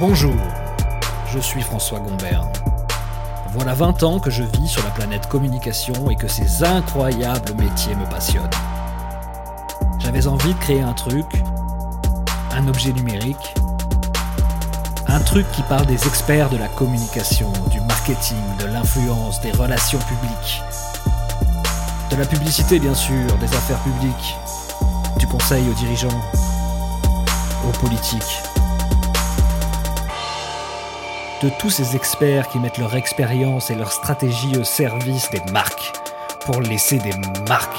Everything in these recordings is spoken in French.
Bonjour, je suis François Gombert. Voilà 20 ans que je vis sur la planète communication et que ces incroyables métiers me passionnent. J'avais envie de créer un truc, un objet numérique, un truc qui parle des experts de la communication, du marketing, de l'influence, des relations publiques, de la publicité bien sûr, des affaires publiques, du conseil aux dirigeants, aux politiques de tous ces experts qui mettent leur expérience et leur stratégie au service des marques, pour laisser des marques,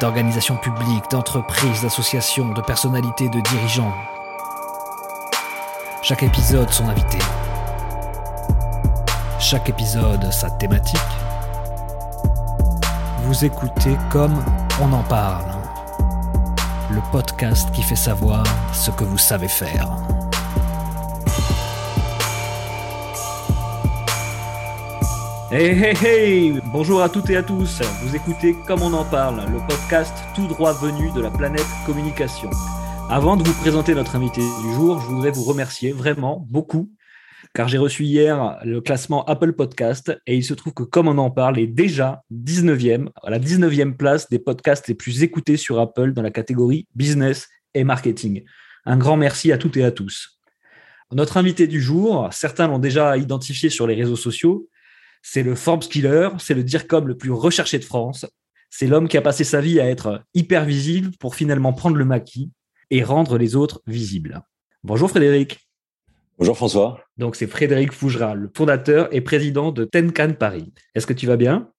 d'organisations publiques, d'entreprises, d'associations, de personnalités, de dirigeants. Chaque épisode son invité. Chaque épisode sa thématique. Vous écoutez comme on en parle. Le podcast qui fait savoir ce que vous savez faire. Hey hey hey Bonjour à toutes et à tous, vous écoutez Comme on en parle, le podcast tout droit venu de la planète communication. Avant de vous présenter notre invité du jour, je voudrais vous remercier vraiment beaucoup, car j'ai reçu hier le classement Apple Podcast et il se trouve que Comme on en parle est déjà 19e, à la 19e place des podcasts les plus écoutés sur Apple dans la catégorie business et marketing. Un grand merci à toutes et à tous. Notre invité du jour, certains l'ont déjà identifié sur les réseaux sociaux, c'est le Forbes Killer, c'est le DIRCOM le plus recherché de France. C'est l'homme qui a passé sa vie à être hyper visible pour finalement prendre le maquis et rendre les autres visibles. Bonjour Frédéric. Bonjour François. Donc c'est Frédéric Fougera, le fondateur et président de Tenkan Paris. Est-ce que tu vas bien?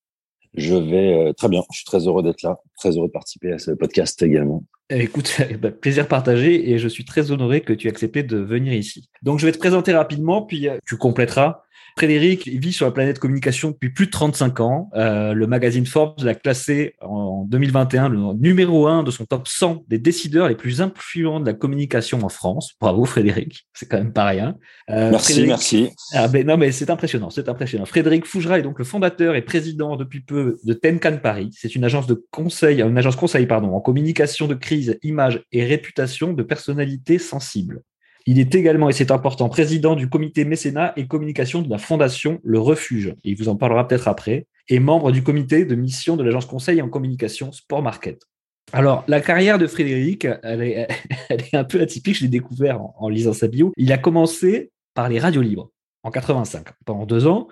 Je vais euh, très bien. Je suis très heureux d'être là, très heureux de participer à ce podcast également. Écoute, eh ben, plaisir partagé et je suis très honoré que tu aies accepté de venir ici. Donc je vais te présenter rapidement, puis euh, tu compléteras Frédéric vit sur la planète communication depuis plus de 35 ans. Euh, le magazine Forbes l'a classé en 2021 le numéro un de son top 100 des décideurs les plus influents de la communication en France. Bravo Frédéric, c'est quand même pas rien. Euh, merci, merci. Ah ben non mais c'est impressionnant, c'est impressionnant. Frédéric Fougera est donc le fondateur et président depuis peu de Tenkan Paris. C'est une agence de conseil, une agence conseil pardon, en communication de crise, image et réputation de personnalités sensibles. Il est également, et c'est important, président du comité mécénat et communication de la fondation Le Refuge. il vous en parlera peut-être après. Et membre du comité de mission de l'agence conseil en communication Sport Market. Alors, la carrière de Frédéric, elle est, un peu atypique. Je l'ai découvert en, lisant sa bio. Il a commencé par les radios libres en 85, pendant deux ans.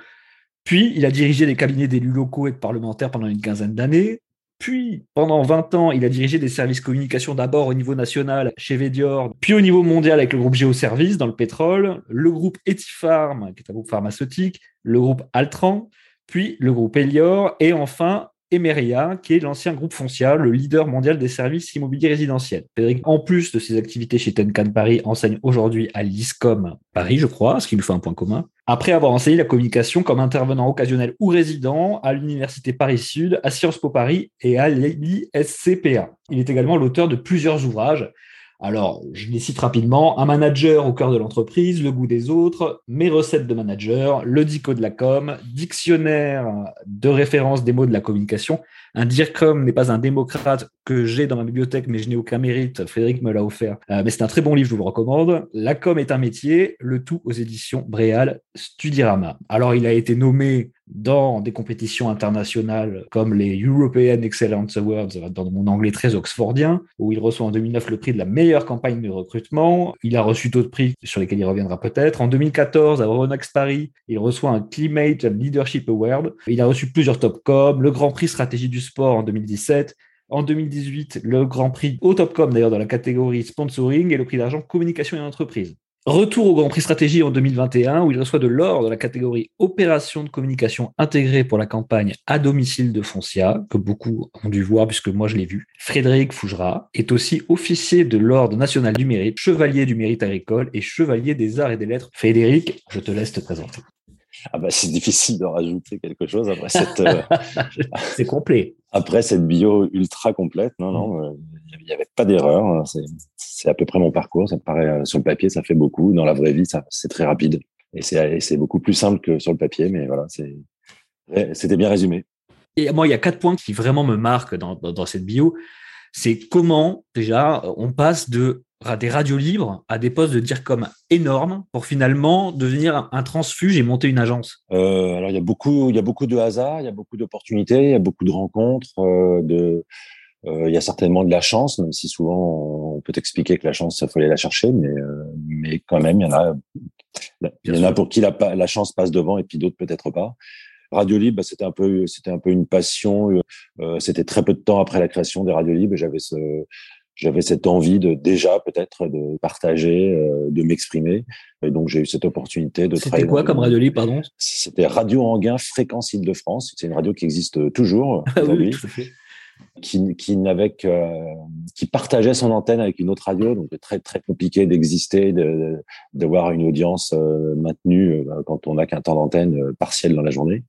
Puis, il a dirigé les cabinets d'élus locaux et de parlementaires pendant une quinzaine d'années. Puis, pendant 20 ans, il a dirigé des services communication d'abord au niveau national chez Vedior, puis au niveau mondial avec le groupe Géoservice dans le pétrole, le groupe Etifarm, qui est un groupe pharmaceutique, le groupe Altran, puis le groupe Elior, et enfin Emeria, qui est l'ancien groupe Foncia, le leader mondial des services immobiliers résidentiels. Frédéric, en plus de ses activités chez Tenkan Paris, enseigne aujourd'hui à l'ISCOM Paris, je crois, ce qui nous fait un point commun. Après avoir enseigné la communication comme intervenant occasionnel ou résident à l'Université Paris-Sud, à Sciences Po Paris et à l'ISCPA. Il est également l'auteur de plusieurs ouvrages, alors, je les cite rapidement. Un manager au cœur de l'entreprise, le goût des autres, mes recettes de manager, le dico de la com, dictionnaire de référence des mots de la communication. Un DIRCOM n'est pas un démocrate que j'ai dans ma bibliothèque, mais je n'ai aucun mérite. Frédéric me l'a offert. Euh, mais c'est un très bon livre, je vous le recommande. La com est un métier, le tout aux éditions Bréal Studirama. Alors, il a été nommé dans des compétitions internationales comme les European Excellence Awards, dans mon anglais très oxfordien, où il reçoit en 2009 le prix de la meilleure campagne de recrutement. Il a reçu d'autres prix sur lesquels il reviendra peut-être. En 2014, à Euronext Paris, il reçoit un Climate Leadership Award. Il a reçu plusieurs Topcom, le Grand Prix Stratégie du Sport en 2017, en 2018, le Grand Prix au Topcom d'ailleurs dans la catégorie sponsoring et le prix d'argent communication et entreprise. Retour au Grand Prix Stratégie en 2021 où il reçoit de l'or de la catégorie opération de communication intégrée pour la campagne à domicile de Foncia, que beaucoup ont dû voir puisque moi je l'ai vu. Frédéric Fougera est aussi officier de l'Ordre national du mérite, chevalier du mérite agricole et chevalier des arts et des lettres. Frédéric, je te laisse te présenter. Ah bah c'est difficile de rajouter quelque chose après cette. Euh, c'est complet. Après cette bio ultra complète, non, non, mm. euh, il n'y avait pas d'erreur. Hein, c'est à peu près mon parcours. Ça me paraît euh, sur le papier, ça fait beaucoup. Dans la vraie vie, c'est très rapide et c'est beaucoup plus simple que sur le papier. Mais voilà, c'était bien résumé. Et moi, il y a quatre points qui vraiment me marquent dans, dans, dans cette bio. C'est comment déjà on passe de des radios libres à des postes de dire comme énormes pour finalement devenir un transfuge et monter une agence euh, Alors il y a beaucoup, il y a beaucoup de hasard, il y a beaucoup d'opportunités, il y a beaucoup de rencontres, euh, de, euh, il y a certainement de la chance, même si souvent on peut expliquer que la chance, il faut aller la chercher, mais mais quand même il y en a, il y en a pour qui la, la chance passe devant et puis d'autres peut-être pas. Radio Libre, bah, c'était un peu, c'était un peu une passion. c'était très peu de temps après la création des radios libres. J'avais ce, j'avais cette envie de déjà peut-être de partager, euh, de m'exprimer. Et donc j'ai eu cette opportunité de travailler. C'était quoi comme radio libre, pardon? C'était Radio Anguin Fréquence Île-de-France. C'est une radio qui existe toujours ah aujourd'hui. qui, qui n'avait qui partageait son antenne avec une autre radio, donc très très compliqué d'exister, de d'avoir une audience euh, maintenue euh, quand on n'a qu'un temps d'antenne partiel dans la journée.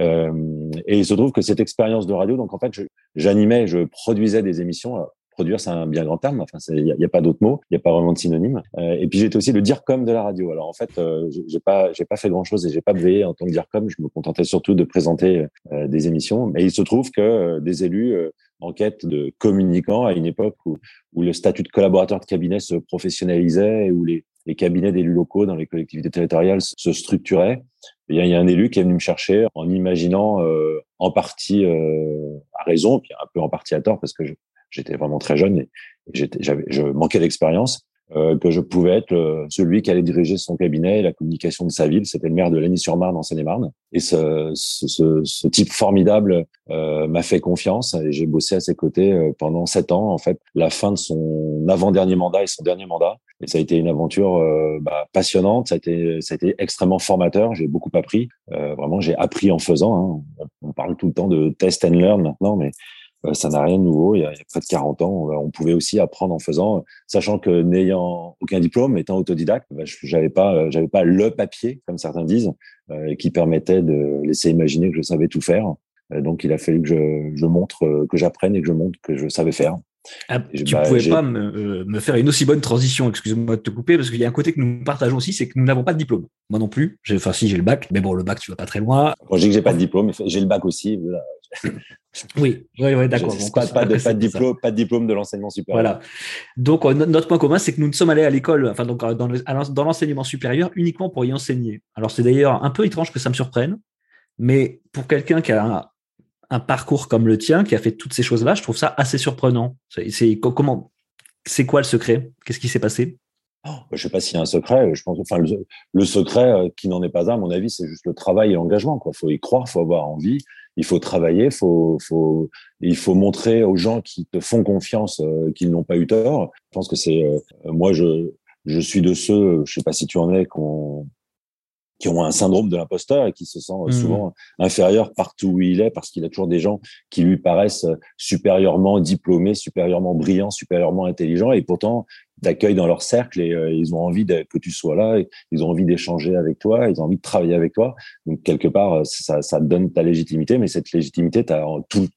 Euh, et il se trouve que cette expérience de radio, donc en fait, j'animais, je, je, produisais des émissions produire, c'est un bien grand terme. Enfin, il n'y a, pas d'autre mot, il n'y a pas vraiment de synonyme. Euh, et puis j'étais aussi le dire comme de la radio. Alors en fait, euh, j'ai pas, j'ai pas fait grand chose et j'ai pas veillé en tant que dire comme. Je me contentais surtout de présenter euh, des émissions. Mais il se trouve que euh, des élus en quête de communicants à une époque où, où le statut de collaborateur de cabinet se professionnalisait et où les, cabinets d'élus locaux dans les collectivités territoriales se structuraient. Il y, a, il y a un élu qui est venu me chercher en imaginant en partie à raison, puis un peu en partie à tort parce que je, j'étais vraiment très jeune et j'avais, je manquais d'expérience, euh, que je pouvais être euh, celui qui allait diriger son cabinet et la communication de sa ville. C'était le maire de Lagny-sur-Marne en Seine-et-Marne. Et ce, ce, ce, type formidable euh, m'a fait confiance et j'ai bossé à ses côtés euh, pendant sept ans. En fait, la fin de son avant-dernier mandat et son dernier mandat. Et ça a été une aventure euh, bah, passionnante. Ça a été, ça a été extrêmement formateur. J'ai beaucoup appris. vraiment, j'ai appris en faisant. Hein. On parle tout le temps de test and learn maintenant, mais euh, ça n'a rien de nouveau. Il y, a, près de 40 ans, on pouvait aussi apprendre en faisant, sachant que n'ayant aucun diplôme, étant autodidacte, bah, j'avais pas, euh, j'avais pas le papier, comme certains disent, euh, qui permettait de laisser imaginer que je savais tout faire. donc, il a fallu que je, je montre, que j'apprenne et que je montre que je savais faire. Ah, tu ne bah, pouvais pas me, me, faire une aussi bonne transition, excuse-moi de te couper, parce qu'il y a un côté que nous partageons aussi, c'est que nous n'avons pas de diplôme. Moi non plus. Enfin, si j'ai le bac, mais bon, le bac, tu vas pas très loin. Quand je dis que j'ai pas de diplôme, j'ai le bac aussi. Oui, oui, oui d'accord. pas, pas, de, pas, de diplôme, pas de diplôme de l'enseignement supérieur. Voilà. Donc, euh, notre point commun, c'est que nous ne sommes allés à l'école, enfin, donc, euh, dans l'enseignement supérieur uniquement pour y enseigner. Alors, c'est d'ailleurs un peu étrange que ça me surprenne, mais pour quelqu'un qui a un, un, parcours comme le tien, qui a fait toutes ces choses-là, je trouve ça assez surprenant. C'est comment, c'est quoi le secret? Qu'est-ce qui s'est passé? Oh, je sais pas s'il y a un secret. Je pense, enfin, le, le secret euh, qui n'en est pas un, à mon avis, c'est juste le travail et l'engagement. Il faut y croire, faut avoir envie il faut travailler, faut, faut, il faut montrer aux gens qui te font confiance euh, qu'ils n'ont pas eu tort. Je pense que c'est, euh, moi, je, je suis de ceux, je sais pas si tu en es, qu'on qui ont un syndrome de l'imposteur et qui se sent mmh. souvent inférieur partout où il est parce qu'il a toujours des gens qui lui paraissent supérieurement diplômés, supérieurement brillants, supérieurement intelligents et pourtant t'accueillent dans leur cercle et euh, ils ont envie que tu sois là, ils ont envie d'échanger avec toi, ils ont envie de travailler avec toi. Donc quelque part, euh, ça, ça donne ta légitimité, mais cette légitimité, tu as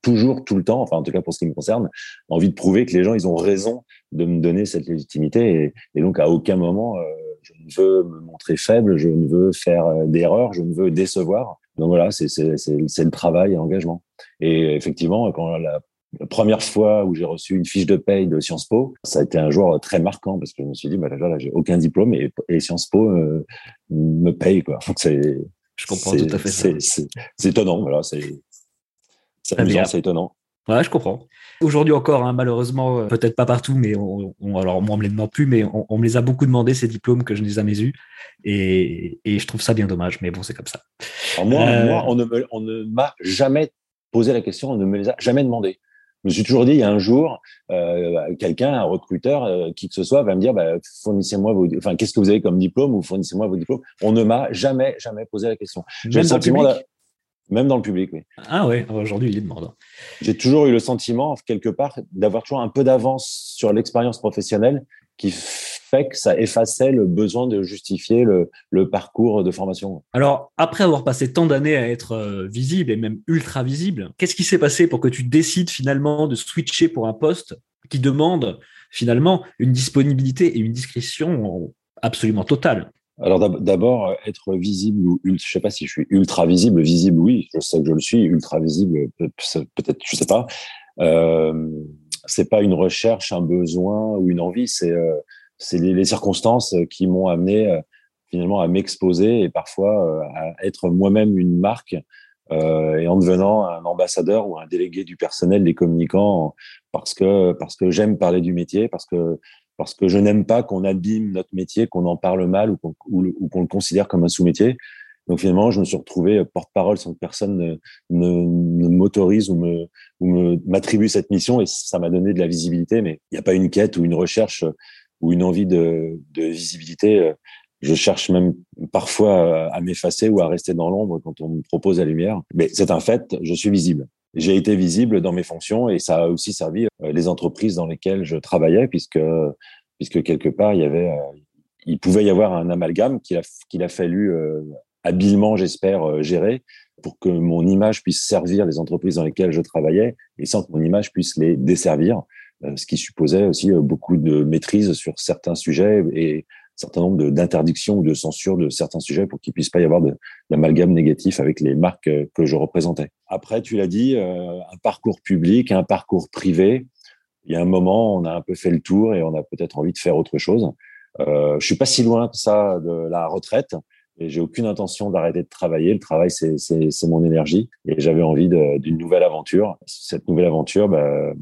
toujours, tout le temps, enfin en tout cas pour ce qui me concerne, envie de prouver que les gens, ils ont raison de me donner cette légitimité et, et donc à aucun moment, euh, je ne veux me montrer faible, je ne veux faire d'erreurs, je ne veux décevoir. Donc voilà, c'est le travail et l'engagement. Et effectivement, quand la la première fois où j'ai reçu une fiche de paye de Sciences Po, ça a été un jour très marquant parce que je me suis dit, bah, là, j'ai aucun diplôme et, Sciences Po euh, me paye, quoi. c'est, je comprends tout à fait c'est, C'est étonnant, voilà. C'est, c'est étonnant. Ouais, je comprends. Aujourd'hui encore, hein, malheureusement, euh, peut-être pas partout, mais on, alors moi on me les demande plus, mais on, me les a beaucoup demandé ces diplômes que je n'ai jamais eus, et, et, je trouve ça bien dommage. Mais bon, c'est comme ça. moi, euh, moi, on ne, on ne m'a jamais posé la question, on ne me les a jamais demandé. Je me suis toujours dit, il y a un jour, euh, quelqu'un, un recruteur, euh, qui que ce soit, va me dire, bah, fournissez-moi vos, enfin, qu'est-ce que vous avez comme diplôme ou fournissez-moi vos diplômes. On ne m'a jamais, jamais posé la question. J'ai le sentiment, même dans le public, oui. Ah ouais, aujourd'hui il est demandant. J'ai toujours eu le sentiment, quelque part, d'avoir toujours un peu d'avance sur l'expérience professionnelle qui fait que ça effaçait le besoin de justifier le, le parcours de formation. Alors, après avoir passé tant d'années à être euh, visible et même ultra visible, qu'est-ce qui s'est passé pour que tu décides finalement de switcher pour un poste qui demande finalement une disponibilité et une discrétion absolument totale? Alors d'abord, être visible ou je sais pas si je suis ultra visible, visible oui, je sais que je le suis, ultra visible peut-être, je sais pas. Euh, c'est pas une recherche, un besoin ou une envie, c'est c'est les, circonstances qui m'ont amené finalement à m'exposer et parfois à être moi-même une marque euh, et en devenant un ambassadeur ou un délégué du personnel des communicants parce que parce que j'aime parler du métier, parce que parce que je n'aime pas qu'on abîme notre métier, qu'on en parle mal ou qu'on le considère comme un sous-métier. Donc finalement, je me suis retrouvé porte-parole sans que personne ne, m'autorise ou me m'attribue cette mission et ça m'a donné de la visibilité. Mais il n'y a pas une quête ou une recherche ou une envie de, de visibilité euh, je cherche même parfois à m'effacer ou à rester dans l'ombre quand on me propose la lumière. Mais c'est un fait, je suis visible. J'ai été visible dans mes fonctions et ça a aussi servi euh, les entreprises dans lesquelles je travaillais puisque puisque quelque part il y avait euh, il pouvait y avoir un amalgame qu'il a qu'il a fallu euh, habilement j'espère gérer pour que mon image puisse servir les entreprises dans lesquelles je travaillais et sans que mon image puisse les desservir ce qui supposait aussi beaucoup de maîtrise sur certains sujets et certain nombre d'interdictions ou de censures de certains sujets pour qu'il puisse pas y avoir d'amalgame négatif avec les marques euh, que je représentais. Après, tu l'as dit, euh, un parcours public, un parcours privé. Il y a un moment, on a un peu fait le tour et on a peut-être envie de faire autre chose. Euh, je suis pas si loin que ça de la retraite et j'ai aucune intention d'arrêter de travailler. Le travail, c'est mon énergie et j'avais envie d'une nouvelle aventure. Cette nouvelle aventure, bah,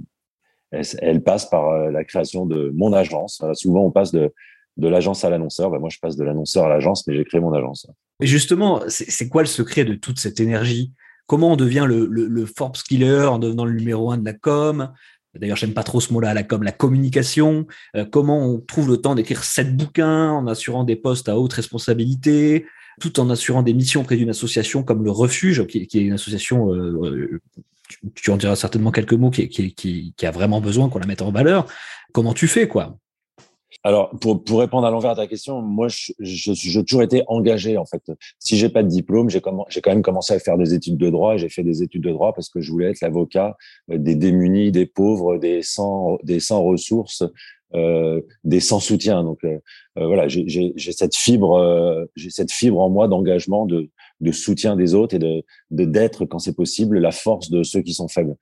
elle, passe par euh, la création de mon agence. Souvent, on passe de de l'agence à l'annonceur. Bah, moi, je passe de l'annonceur à l'agence, mais j'ai créé mon agence. Et justement, c'est quoi le secret de toute cette énergie? Comment on devient le, Forbes Killer en devenant le numéro un de la com? D'ailleurs, j'aime pas trop ce mot-là, la com, la communication. Euh, comment on trouve le temps d'écrire sept bouquins en assurant des postes à haute responsabilité, tout en assurant des missions auprès d'une association comme le Refuge, qui, est une association, euh, euh, tu, en diras certainement quelques mots, qui, qui, qui a vraiment besoin qu'on la mette en valeur. Comment tu fais, quoi? Alors, pour, pour répondre à l'envers de ta question, moi, j'ai je, je, toujours été engagé, en fait. Si j'ai pas de diplôme, j'ai quand même commencé à faire des études de droit. J'ai fait des études de droit parce que je voulais être l'avocat euh, des démunis, des pauvres, des sans, des sans ressources, euh, des sans soutien. Donc, euh, euh voilà, j'ai cette fibre, euh, j'ai cette fibre en moi d'engagement, de, de soutien des autres et de d'être, quand c'est possible, la force de ceux qui sont faibles.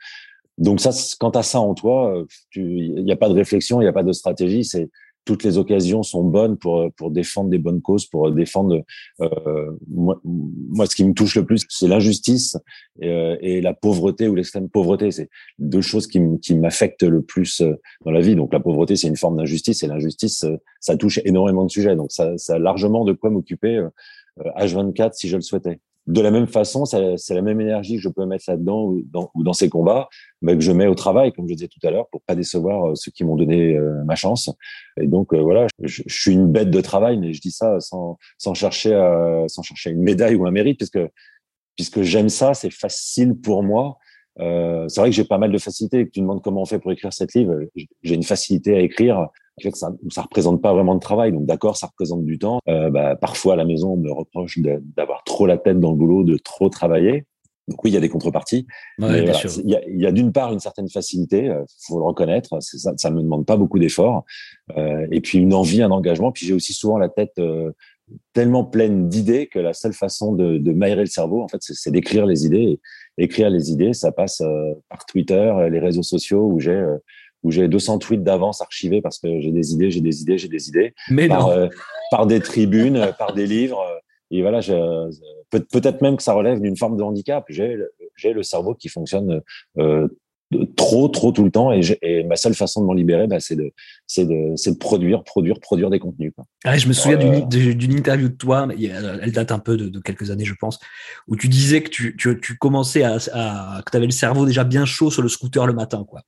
Donc ça, quand tu as ça en toi, il n'y a pas de réflexion, il n'y a pas de stratégie. C'est toutes les occasions sont bonnes pour pour défendre des bonnes causes, pour défendre. Euh, moi, moi, ce qui me touche le plus, c'est l'injustice et, euh, et, la pauvreté ou l'extrême pauvreté. C'est deux choses qui m'affectent le plus euh, dans la vie. Donc la pauvreté, c'est une forme d'injustice et l'injustice, euh, ça touche énormément de sujets. Donc ça, ça a largement de quoi m'occuper H24 si je le souhaitais de la même façon, c'est la même énergie que je peux mettre là-dedans ou dans, ou dans ces combats, mais que je mets au travail, comme je disais tout à l'heure, pour pas décevoir euh, ceux qui m'ont donné euh, ma chance. Et donc euh, voilà, je, suis une bête de travail, mais je dis ça sans, chercher à, sans chercher une médaille ou un mérite, puisque j'aime ça, c'est facile pour moi. Euh, c'est vrai que j'ai pas mal de facilité. Que tu demandes comment on fait pour écrire cette livre, j'ai une facilité à écrire ça, ça représente pas vraiment de travail. Donc d'accord, ça représente du temps. Euh, bah, parfois à la maison, on me reproche d'avoir trop la tête dans le boulot, de trop travailler. Donc oui, il y a des contreparties. il y a, y a d'une part une certaine facilité, euh, faut le reconnaître. Ça, ça me demande pas beaucoup d'efforts. Euh, et puis une envie, un engagement. Puis j'ai aussi souvent la tête tellement pleine d'idées que la seule façon de, de m'aérer le cerveau, en fait, c'est d'écrire les idées. Et écrire les idées, ça passe euh, par Twitter, les réseaux sociaux où j'ai où j'ai 200 tweets d'avance archivés parce que j'ai des idées, j'ai des idées, j'ai des idées. Mais par, non. Euh, par des tribunes, euh, par des livres. Euh, et voilà, peut-être même que ça relève d'une forme de handicap. J'ai le cerveau qui fonctionne euh, trop, trop tout le temps. Et, et, ma seule façon de m'en libérer, bah, c'est de, c'est de, de, produire, produire, produire des contenus. Quoi. Ah, je me souviens euh... d'une interview de toi, elle date un peu de, de, quelques années, je pense, où tu disais que tu, tu, tu commençais à, à que tu avais le cerveau déjà bien chaud sur le scooter le matin, quoi.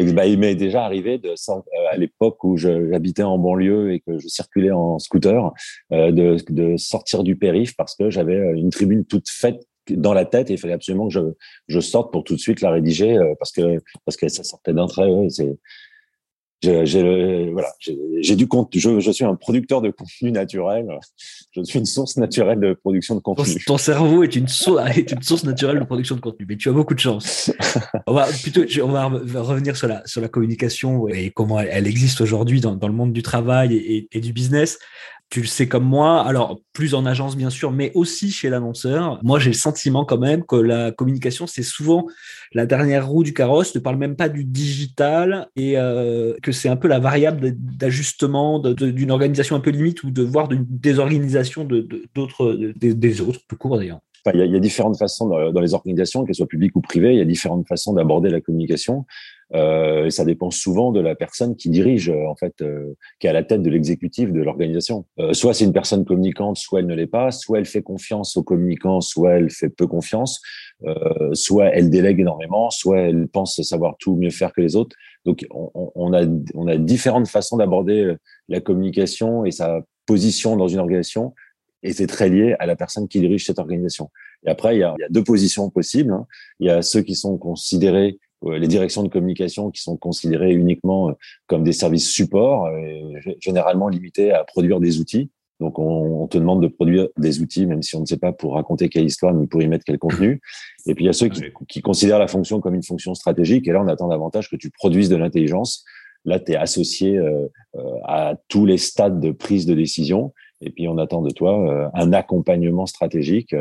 Bah, il m'est déjà arrivé de, euh, à l'époque où j'habitais en banlieue et que je circulais en scooter, euh, de, de sortir du périph parce que j'avais une tribune toute faite dans la tête et il fallait absolument que je, je sorte pour tout de suite la rédiger parce que parce que ça sortait d'un trait. Ouais, c'est j'ai voilà, j'ai du compte. Je, je, suis un producteur de contenu naturel. Je suis une source naturelle de production de contenu. Ton, cerveau est une, source, est une source naturelle de production de contenu, mais tu as beaucoup de chance. on va plutôt, on va revenir sur la sur la communication et comment elle, existe aujourd'hui dans, dans, le monde du travail et, et, du business. Tu le sais comme moi, alors plus en agence bien sûr, mais aussi chez l'annonceur. Moi, j'ai le sentiment quand même que la communication, c'est souvent la dernière roue du carrosse, ne parle même pas du digital et euh, que c'est un peu la variable d'ajustement d'une organisation un peu limite ou de voir d'une désorganisation d'autres, des, autres, plus court d'ailleurs. il, y a, différentes façons dans, les organisations, qu'elles soient publiques ou privées, il y a différentes façons d'aborder la communication. Euh, et ça dépend souvent de la personne qui dirige, euh, en fait, euh, qui est à la tête de l'exécutif de l'organisation. soit c'est une personne communicante, soit elle ne l'est pas, soit elle fait confiance aux communicants, soit elle fait peu confiance, soit elle délègue énormément, soit elle pense savoir tout mieux faire que les autres. Donc, on, on a, on a différentes façons d'aborder la communication et sa position dans une organisation, et c'est très lié à la personne qui dirige cette organisation. Et après, il y a, il y a deux positions possibles. Hein. Il y a ceux qui sont considérés les directions de communication qui sont considérées uniquement euh, comme des services supports, euh, généralement limités à produire des outils. Donc, on, te demande de produire des outils, même si on ne sait pas pour raconter quelle histoire, ni pour y mettre quel contenu. Et puis, il y a ceux qui, considèrent la fonction comme une fonction stratégique. Et là, on attend davantage que tu produises de l'intelligence. Là, tu es associé à tous les stades de prise de décision. Et puis, on attend de toi un accompagnement stratégique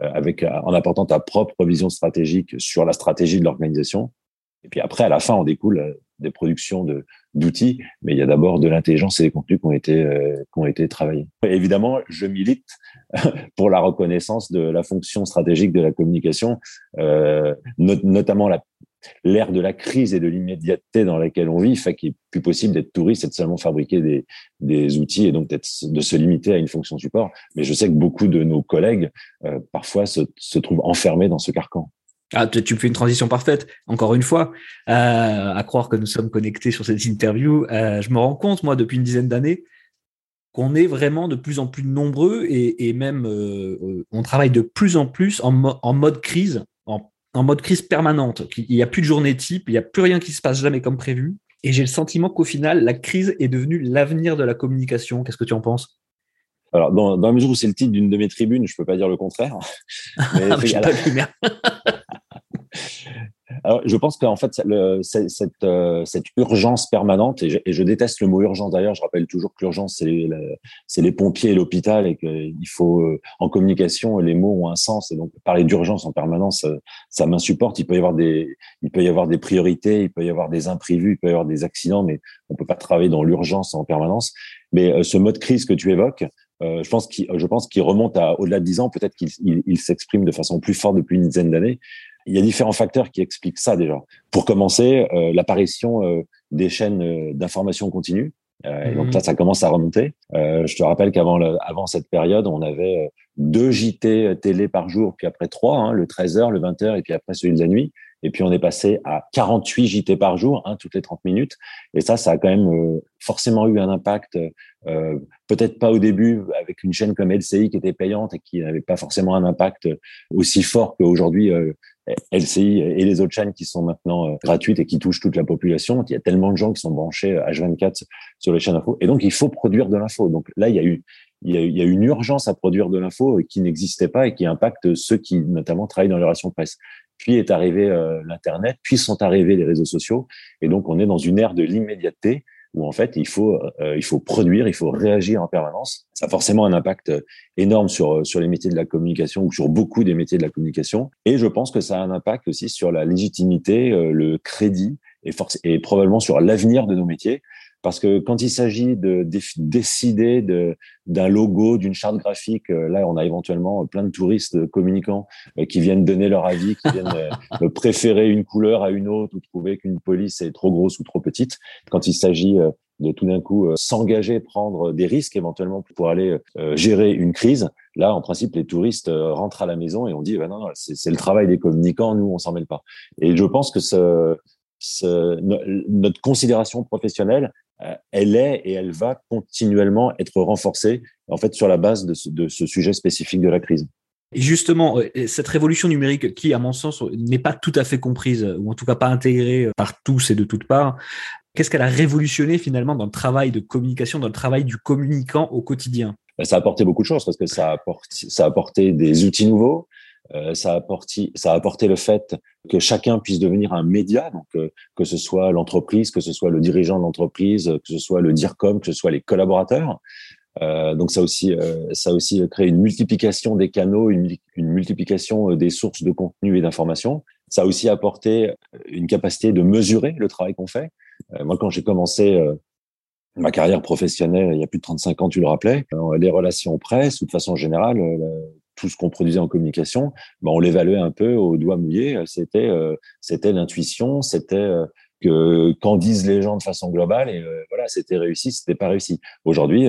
avec, en apportant ta propre vision stratégique sur la stratégie de l'organisation et puis après, à la fin, on découle euh, des productions d'outils, mais il y a d'abord de l'intelligence et des contenus qui ont été euh, qui ont été travaillés. évidemment, je milite pour la reconnaissance de la fonction stratégique de la communication, euh, notamment l'ère de la crise et de l'immédiateté dans laquelle on vit fait qu'il est plus possible d'être touriste et de seulement fabriquer des, des outils et donc de se limiter à une fonction support. Mais je sais que beaucoup de nos collègues euh, parfois se, se trouvent enfermés dans ce carcan. Ah, tu, me fais une transition parfaite. Encore une fois, euh, à croire que nous sommes connectés sur cette interview, euh, je me rends compte, moi, depuis une dizaine d'années, qu'on est vraiment de plus en plus nombreux et, même euh, on travaille de plus en plus en, mode crise, en, mode crise permanente. Il n'y a plus de journée type, il n'y a plus rien qui se passe jamais comme prévu. Et j'ai le sentiment qu'au final, la crise est devenue l'avenir de la communication. Qu'est-ce que tu en penses? Alors, dans, dans la mesure où c'est le titre d'une de mes tribunes, je peux pas dire le contraire. Mais, ah, pas Je pense qu'en fait, euh, cette, urgence permanente, et je, déteste le mot urgence d'ailleurs, je rappelle toujours que l'urgence, c'est les, pompiers et l'hôpital, et qu'il faut, euh, en communication, les mots ont un sens, et donc parler d'urgence en permanence, ça, ça m'insupporte. Il peut y avoir des, priorités, il peut y avoir des imprévus, il peut y avoir des accidents, mais on peut pas travailler dans l'urgence en permanence. Mais euh, ce mode crise que tu évoques, euh, je pense qu'il, remonte à au-delà de dix ans. Peut-être qu'il il, il s'exprime de façon plus forte depuis une dizaine d'années. Il y a différents facteurs qui expliquent ça déjà. Pour commencer, euh, l'apparition euh, des chaînes euh, d'information continue. Et donc là, mhm. ça commence à remonter. je te rappelle qu'avant avant cette période, on avait deux JT télé par jour, puis après trois, hein, le 13h, le 20h, et puis après celui de la nuit. Et puis on est passé à 48 JT par jour, hein, toutes les 30 minutes. Et ça, ça a quand même forcément eu un impact, euh, peut-être pas au début avec une chaîne comme LCI qui était payante et qui n'avait pas forcément un impact aussi fort qu'aujourd'hui euh, LCI et les autres chaînes qui sont maintenant euh, gratuites et qui touchent toute la population. Il y a tellement de gens qui sont branchés H24 sur les chaînes info. Et donc, il faut produire de l'info. Donc là, il y a eu il y a, il y a une urgence à produire de l'info qui n'existait pas et qui impacte ceux qui notamment travaillent dans les relations de presse. Puis est arrivé euh, l'Internet, puis sont arrivés les réseaux sociaux. Et donc, on est dans une ère de l'immédiateté où en fait il faut euh, il faut produire, il faut réagir en permanence. Ça a forcément un impact énorme sur sur les métiers de la communication ou sur beaucoup des métiers de la communication. Et je pense que ça a un impact aussi sur la légitimité, euh, le crédit et, et probablement sur l'avenir de nos métiers. Parce que quand il s'agit de, décider d'un logo, d'une charte graphique, euh, là, on a éventuellement plein de touristes communicants qui viennent donner leur avis, qui viennent préférer une couleur à une autre ou trouver qu'une police est trop grosse ou trop petite. Quand il s'agit de tout d'un coup euh, s'engager, prendre des risques éventuellement pour aller euh, gérer une crise. Là, en principe, les touristes euh, rentrent à la maison et on dit, bah non, non c'est le travail des communicants, nous, on s'en mêle pas. Et je pense que ce, ce, notre considération professionnelle, elle est et elle va continuellement être renforcée, en fait, sur la base de ce, de ce sujet spécifique de la crise. Et justement, cette révolution numérique qui, à mon sens, n'est pas tout à fait comprise, ou en tout cas pas intégrée par tous et de toutes parts, Qu'est-ce qu'elle a révolutionné finalement dans le travail de communication, dans le travail du communicant au quotidien? Ben, Ça a apporté beaucoup de choses parce que ça a apporté, ça a apporté des outils nouveaux, euh, ça, a apporté, ça a apporté le fait que chacun puisse devenir un média, donc euh, que ce soit l'entreprise, que ce soit le dirigeant de l'entreprise, que ce soit le DIRCOM, que ce soit les collaborateurs. donc ça aussi, ça a aussi créé une multiplication des canaux, une, une multiplication des sources de contenu et d'informations. Ça a aussi apporté une capacité de mesurer le travail qu'on fait. moi, quand j'ai commencé ma carrière professionnelle, il y a plus de 35 ans, tu le rappelais, les relations presse ou de façon générale, tout ce qu'on produisait en communication, ben on l'évaluait un peu au doigt mouillé. C'était euh, c'était l'intuition, c'était euh, que qu'en disent les gens de façon globale et euh, voilà, c'était réussi, c'était pas réussi. Aujourd'hui,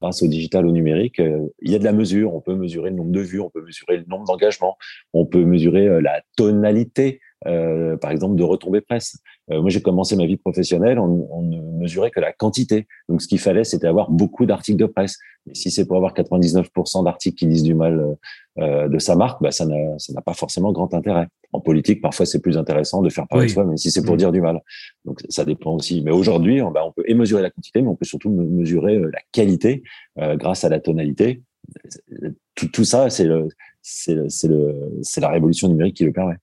grâce au digital, au numérique, il y a de la mesure. On peut mesurer le nombre de vues, on peut mesurer le nombre d'engagements, on peut mesurer la tonalité euh, par exemple, de retombées presse. Euh, moi, j'ai commencé ma vie professionnelle, on, on, ne mesurait que la quantité. Donc, ce qu'il fallait, c'était avoir beaucoup d'articles de presse. Et si c'est pour avoir 99% d'articles qui disent du mal euh, de sa marque, bah, ça n'a pas forcément grand intérêt. En politique, parfois, c'est plus intéressant de faire parler de soi, mais si c'est pour dire du mal. Donc, ça dépend aussi. Mais aujourd'hui, on, bah, on peut et mesurer la quantité, mais on peut surtout mesurer la qualité grâce à la tonalité. Tout, tout ça, c'est la révolution numérique qui le permet.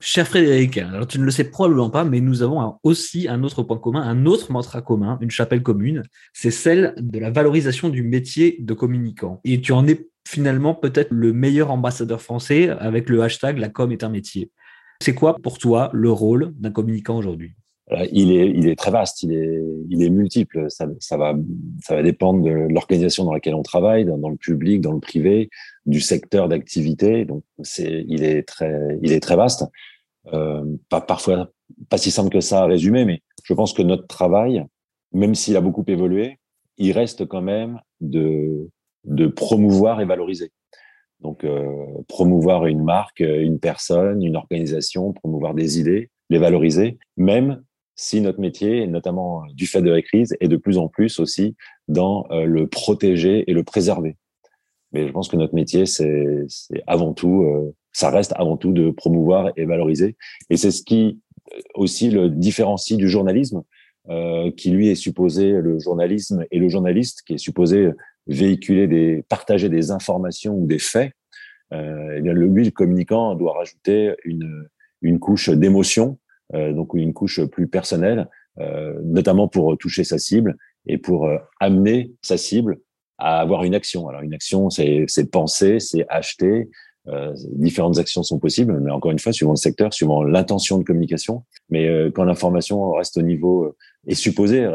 Cher Frédéric, alors tu ne le sais probablement pas, mais nous avons aussi un autre point commun, un autre mantra commun, une chapelle commune, c'est celle de la valorisation du métier de communicant. Et tu en es finalement peut-être le meilleur ambassadeur français avec le hashtag La com est un métier. C'est quoi pour toi le rôle d'un communicant aujourd'hui? Il est, il est très vaste, il est, multiple. Ça, va, dépendre de l'organisation dans laquelle on travaille, dans, le public, dans le privé, du secteur d'activité. Donc, c'est, il est très, il est très vaste. Euh, pas parfois, pas si simple que ça à résumer, mais je pense que notre travail, même s'il a beaucoup évolué, il reste quand même de, de promouvoir et valoriser. Donc, euh, promouvoir une marque, une personne, une organisation, promouvoir des idées, les valoriser, même si notre métier, notamment du fait de la crise, est de plus en plus aussi dans euh, le protéger et le préserver. Mais je pense que notre métier, c'est avant tout, euh, ça reste avant tout de promouvoir et valoriser. Et c'est ce qui euh, aussi le différencie du journalisme, euh, qui lui est supposé, le journalisme et le journaliste, qui est supposé véhiculer des, partager des informations ou des faits. Euh, et bien, lui, le communicant, doit rajouter une, une couche d'émotion euh, donc une couche plus personnelle, euh, notamment pour toucher sa cible et pour euh, amener sa cible à avoir une action. Alors une action, c'est penser, c'est acheter. Euh, différentes actions sont possibles, mais encore une fois, suivant le secteur, suivant l'intention de communication. Mais euh, quand l'information reste au niveau, est supposée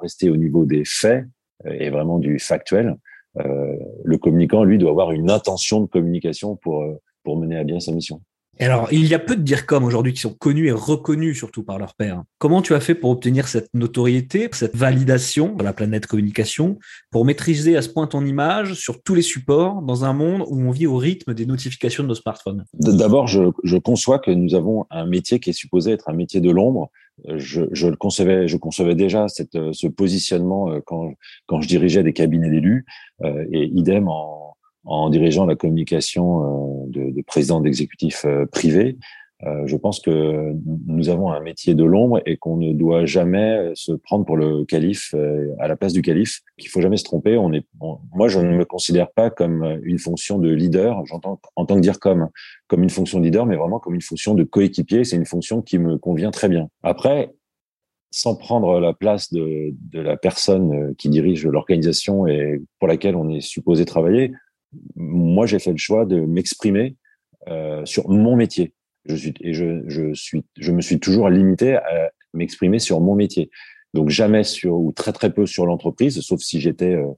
rester au niveau des faits et vraiment du factuel, le communicant, lui, doit avoir une intention de communication pour, pour mener à bien sa mission alors, il y a peu de DIRCOM aujourd'hui qui sont connus et reconnus surtout par leur père. Comment tu as fait pour obtenir cette notoriété, cette validation de la planète communication, pour maîtriser à ce point ton image sur tous les supports dans un monde où on vit au rythme des notifications de nos smartphones? D'abord, je, conçois que nous avons un métier qui est supposé être un métier de l'ombre. Je, le concevais, je concevais déjà cette, ce positionnement euh, quand, quand je dirigeais des cabinets d'élus euh, et idem en en dirigeant la communication euh, de, de président d'exécutif euh, privé. Euh, je pense que nous avons un métier de l'ombre et qu'on ne doit jamais se prendre pour le calife à la place du calife. Qu'il faut jamais se tromper. On est, moi, je ne me considère pas comme une fonction de leader. J'entends en tant que dire comme comme une fonction de leader, mais vraiment comme une fonction de coéquipier. C'est une fonction qui me convient très bien. Après, sans prendre la place de, de la personne qui dirige l'organisation et pour laquelle on est supposé travailler, moi, j'ai fait le choix de m'exprimer euh, sur mon métier. Je suis et je, je suis, je me suis toujours limité à m'exprimer sur mon métier. Donc jamais sur ou très très peu sur l'entreprise, sauf si j'étais euh,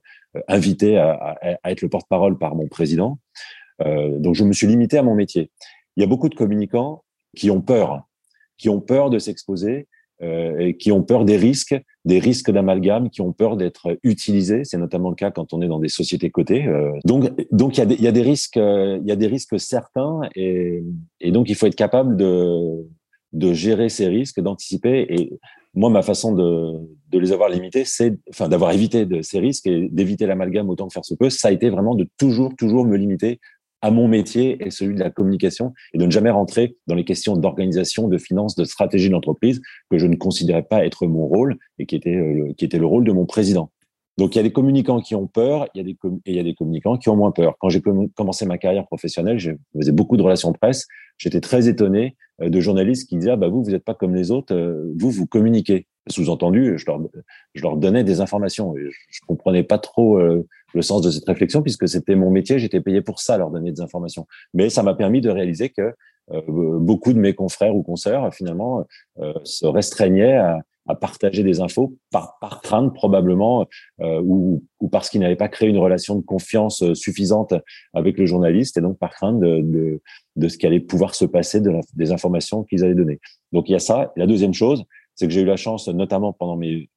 invité à, à, à, être le porte-parole par mon président. Euh, donc je me suis limité à mon métier. Il y a beaucoup de communicants qui ont peur, qui ont peur de s'exposer euh, qui ont peur des risques, des risques d'amalgame, qui ont peur d'être utilisés. C'est notamment le cas quand on est dans des sociétés cotées. Euh. donc, donc il y a des, risques, euh, il y a des risques certains, et, donc il faut être capable de gérer ces risques, d'anticiper. Et moi, ma façon de, les avoir limités, c'est, enfin, d'avoir évité ces risques et d'éviter l'amalgame autant que faire se peut. Ça a été vraiment de toujours, toujours me limiter à mon métier et celui de la communication et de ne jamais rentrer dans les questions d'organisation, de finance, de stratégie d'entreprise que je ne considérais pas être mon rôle et qui était, euh, qui était le rôle de mon président. Donc il y a des communicants qui ont peur, il y a des et il y a des communicants qui ont moins peur. Quand j'ai commencé ma carrière professionnelle, je faisais beaucoup de relations presse. J'étais très étonné de journalistes qui disaient ah, bah vous vous n'êtes pas comme les autres, euh, vous vous communiquez. Sous-entendu, je leur je leur donnais des informations. Et je, je comprenais pas trop le sens de cette réflexion puisque c'était mon métier, j'étais payé pour ça, leur donner des informations. Mais ça m'a permis de réaliser que euh, beaucoup de mes confrères ou consoeurs finalement euh, se restreignaient à, à, partager des infos par, par crainte probablement euh, ou, ou, parce qu'ils n'avaient pas créé une relation de confiance suffisante avec le journaliste et donc par crainte de, de, ce qui allait pouvoir se passer de des informations qu'ils allaient donner. Donc il y a ça. la deuxième chose, c'est que j'ai eu la chance, notamment pendant mes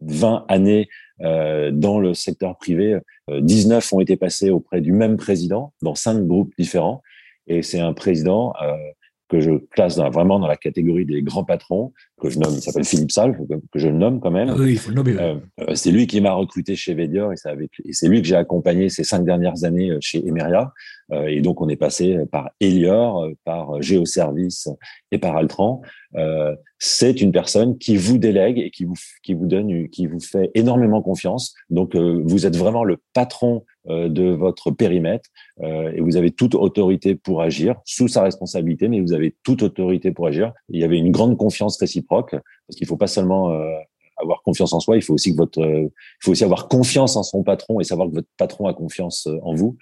20 années euh, dans le secteur privé, 19 ont été passées auprès du même président dans cinq groupes différents. Et c'est un président euh, que je classe vraiment dans la catégorie des grands patrons, que je nomme, il s'appelle Philippe Salve, que je le nomme quand même. Ah oui, il faut le nommer. Euh, euh, c'est lui qui m'a recruté chez Vedior et, et c'est lui que j'ai accompagné ces cinq dernières années euh, chez Emeria. Euh, et donc, on est passé par Elior, par Géoservice et par Altran. Euh, c'est une personne qui vous délègue et qui vous, qui vous donne, qui vous fait énormément confiance. Donc, vous êtes vraiment le patron de votre périmètre et vous avez toute autorité pour agir sous sa responsabilité, mais vous avez toute autorité pour agir. Il y avait une grande confiance réciproque parce qu'il faut pas seulement euh, avoir confiance en soi, il faut aussi que votre, il faut aussi avoir confiance en son patron et savoir que votre patron a confiance euh, en vous.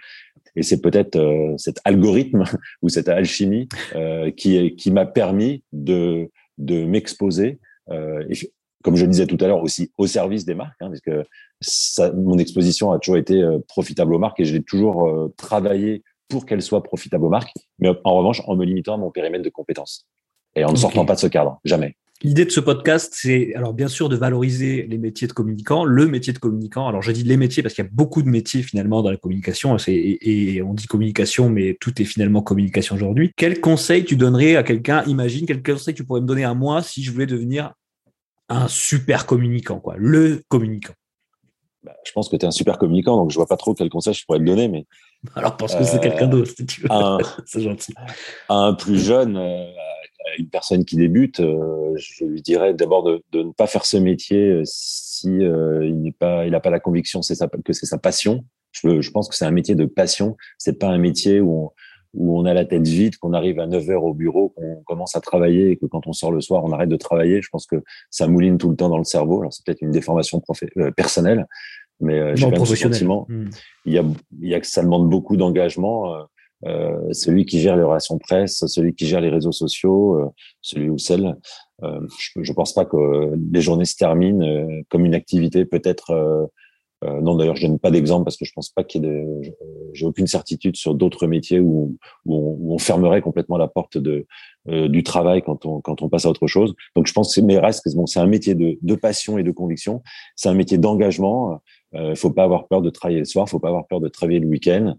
Et c'est peut-être euh, cet algorithme ou cette alchimie qui qui m'a permis de de m'exposer et comme je le disais tout à l'heure aussi au service des marques, hein, parce que ça, mon exposition a toujours été profitable aux marques et j'ai toujours travaillé pour qu'elle soit profitable aux marques, mais en revanche en me limitant à mon périmètre de compétences et en ne sortant pas de ce cadre, jamais. L'idée de ce podcast, c'est alors bien sûr de valoriser les métiers de communicants, le métier de communicant. Alors je dis les métiers parce qu'il y a beaucoup de métiers finalement dans la communication. Et, et on dit communication, mais tout est finalement communication aujourd'hui. Quel conseil tu donnerais à quelqu'un? Imagine quel conseil tu pourrais me donner à moi si je voulais devenir un super communicant, quoi, le communicant. Bah, je pense que tu es un super communicant, donc je vois pas trop quel conseil je pourrais te donner, mais. Alors pense que c'est quelqu'un d'autre, si tu veux. c'est gentil. un plus jeune, euh, une personne qui débute, euh, je lui dirais d'abord de, de, ne pas faire ce métier euh, si euh, il n'est pas, il n'a pas la conviction que c'est sa passion. Je, je pense que c'est un métier de passion. C'est pas un métier où on, où on a la tête vide, qu'on arrive à 9 heures au bureau, qu'on commence à travailler et que quand on sort le soir, on arrête de travailler. Je pense que ça mouline tout le temps dans le cerveau. Alors c'est peut-être une déformation personnelle, mais j'ai le sentiment. Hmm. Il y a, il y a que ça demande beaucoup d'engagement. Euh, celui qui gère les relations presse, celui qui gère les réseaux sociaux, euh, celui ou celle. Euh, je ne pense pas que les journées se terminent comme une activité peut-être. non, d'ailleurs, je donne pas d'exemple parce que je pense pas qu'il y ait de, j'ai aucune certitude sur d'autres métiers où, où, on, où, on, fermerait complètement la porte de, du travail quand on, quand on passe à autre chose. Donc, je pense que c'est, mais reste, bon, c'est un métier de, de passion et de conviction. C'est un métier d'engagement. Il faut pas avoir peur de travailler le soir. Faut pas avoir peur de travailler le week-end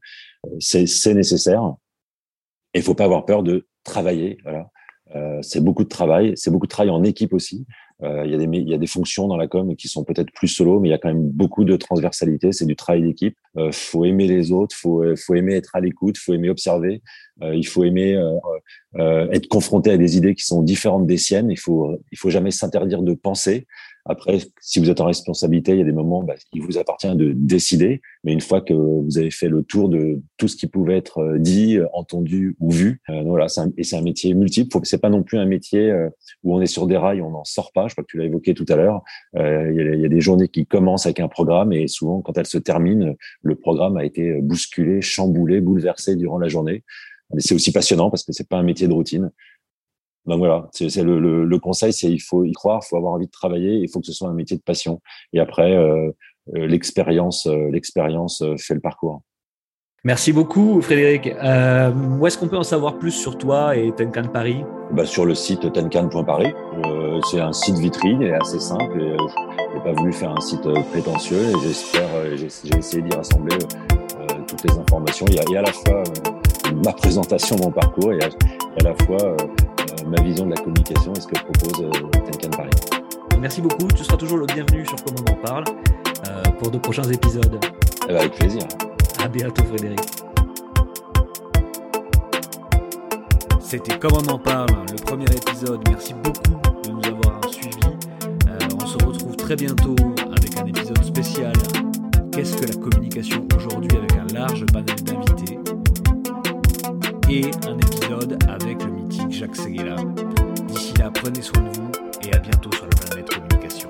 c'est nécessaire. Et il faut pas avoir peur de travailler. Voilà. Euh, c'est beaucoup de travail. C'est beaucoup de travail en équipe aussi. Euh, il y a des y a des fonctions dans la com qui sont peut-être plus solo, mais il y a quand même beaucoup de transversalité. C'est du travail d'équipe. Euh, faut aimer les autres. Faut faut aimer être à l'écoute. Faut aimer observer. Euh, il faut aimer euh, euh, être confronté à des idées qui sont différentes des siennes. Il faut il faut jamais s'interdire de penser. Après, si vous êtes en responsabilité, il y a des moments, bah, il vous appartient de décider. Mais une fois que vous avez fait le tour de tout ce qui pouvait être dit, entendu ou vu, euh, voilà, un, et c'est un métier multiple. C'est pas non plus un métier où on est sur des rails, on n'en sort pas. Je crois que tu l'as évoqué tout à l'heure. Euh, il, y a, des journées qui commencent avec un programme et souvent, quand elles se terminent, le programme a été bousculé, chamboulé, bouleversé durant la journée. Mais c'est aussi passionnant parce que c'est pas un métier de routine. Donc voilà, c'est le, le, le, conseil, c'est il faut y croire, il faut avoir envie de travailler, il faut que ce soit un métier de passion. Et après, euh, euh l'expérience, euh, l'expérience fait le parcours. Merci beaucoup, Frédéric. Euh, où est-ce qu'on peut en savoir plus sur toi et Tenkan Paris? Bah, Sur le site tenkan.paris. Euh, c'est un site vitrine et assez simple. Et, je n'ai pas voulu faire un site prétentieux et j'espère, j'ai essayé d'y rassembler toutes les informations. Il y a, il y a à la fois ma présentation, mon parcours et à, et à la fois ma vision de la communication et ce que propose euh, Tenkan Paris. Merci beaucoup. Tu seras toujours le bienvenu sur Comment on en parle euh, pour de prochains épisodes. Eh ben, avec plaisir. À bientôt, Frédéric. C'était Comment on en parle, le premier épisode. Merci beaucoup de nous avoir suivis. Euh, on se retrouve très bientôt avec un épisode spécial. Qu'est-ce que la communication aujourd'hui avec un large panel d'invités et un épisode avec le mythique Jacques Seguela. D'ici là, prenez soin de vous et à bientôt sur la planète communication.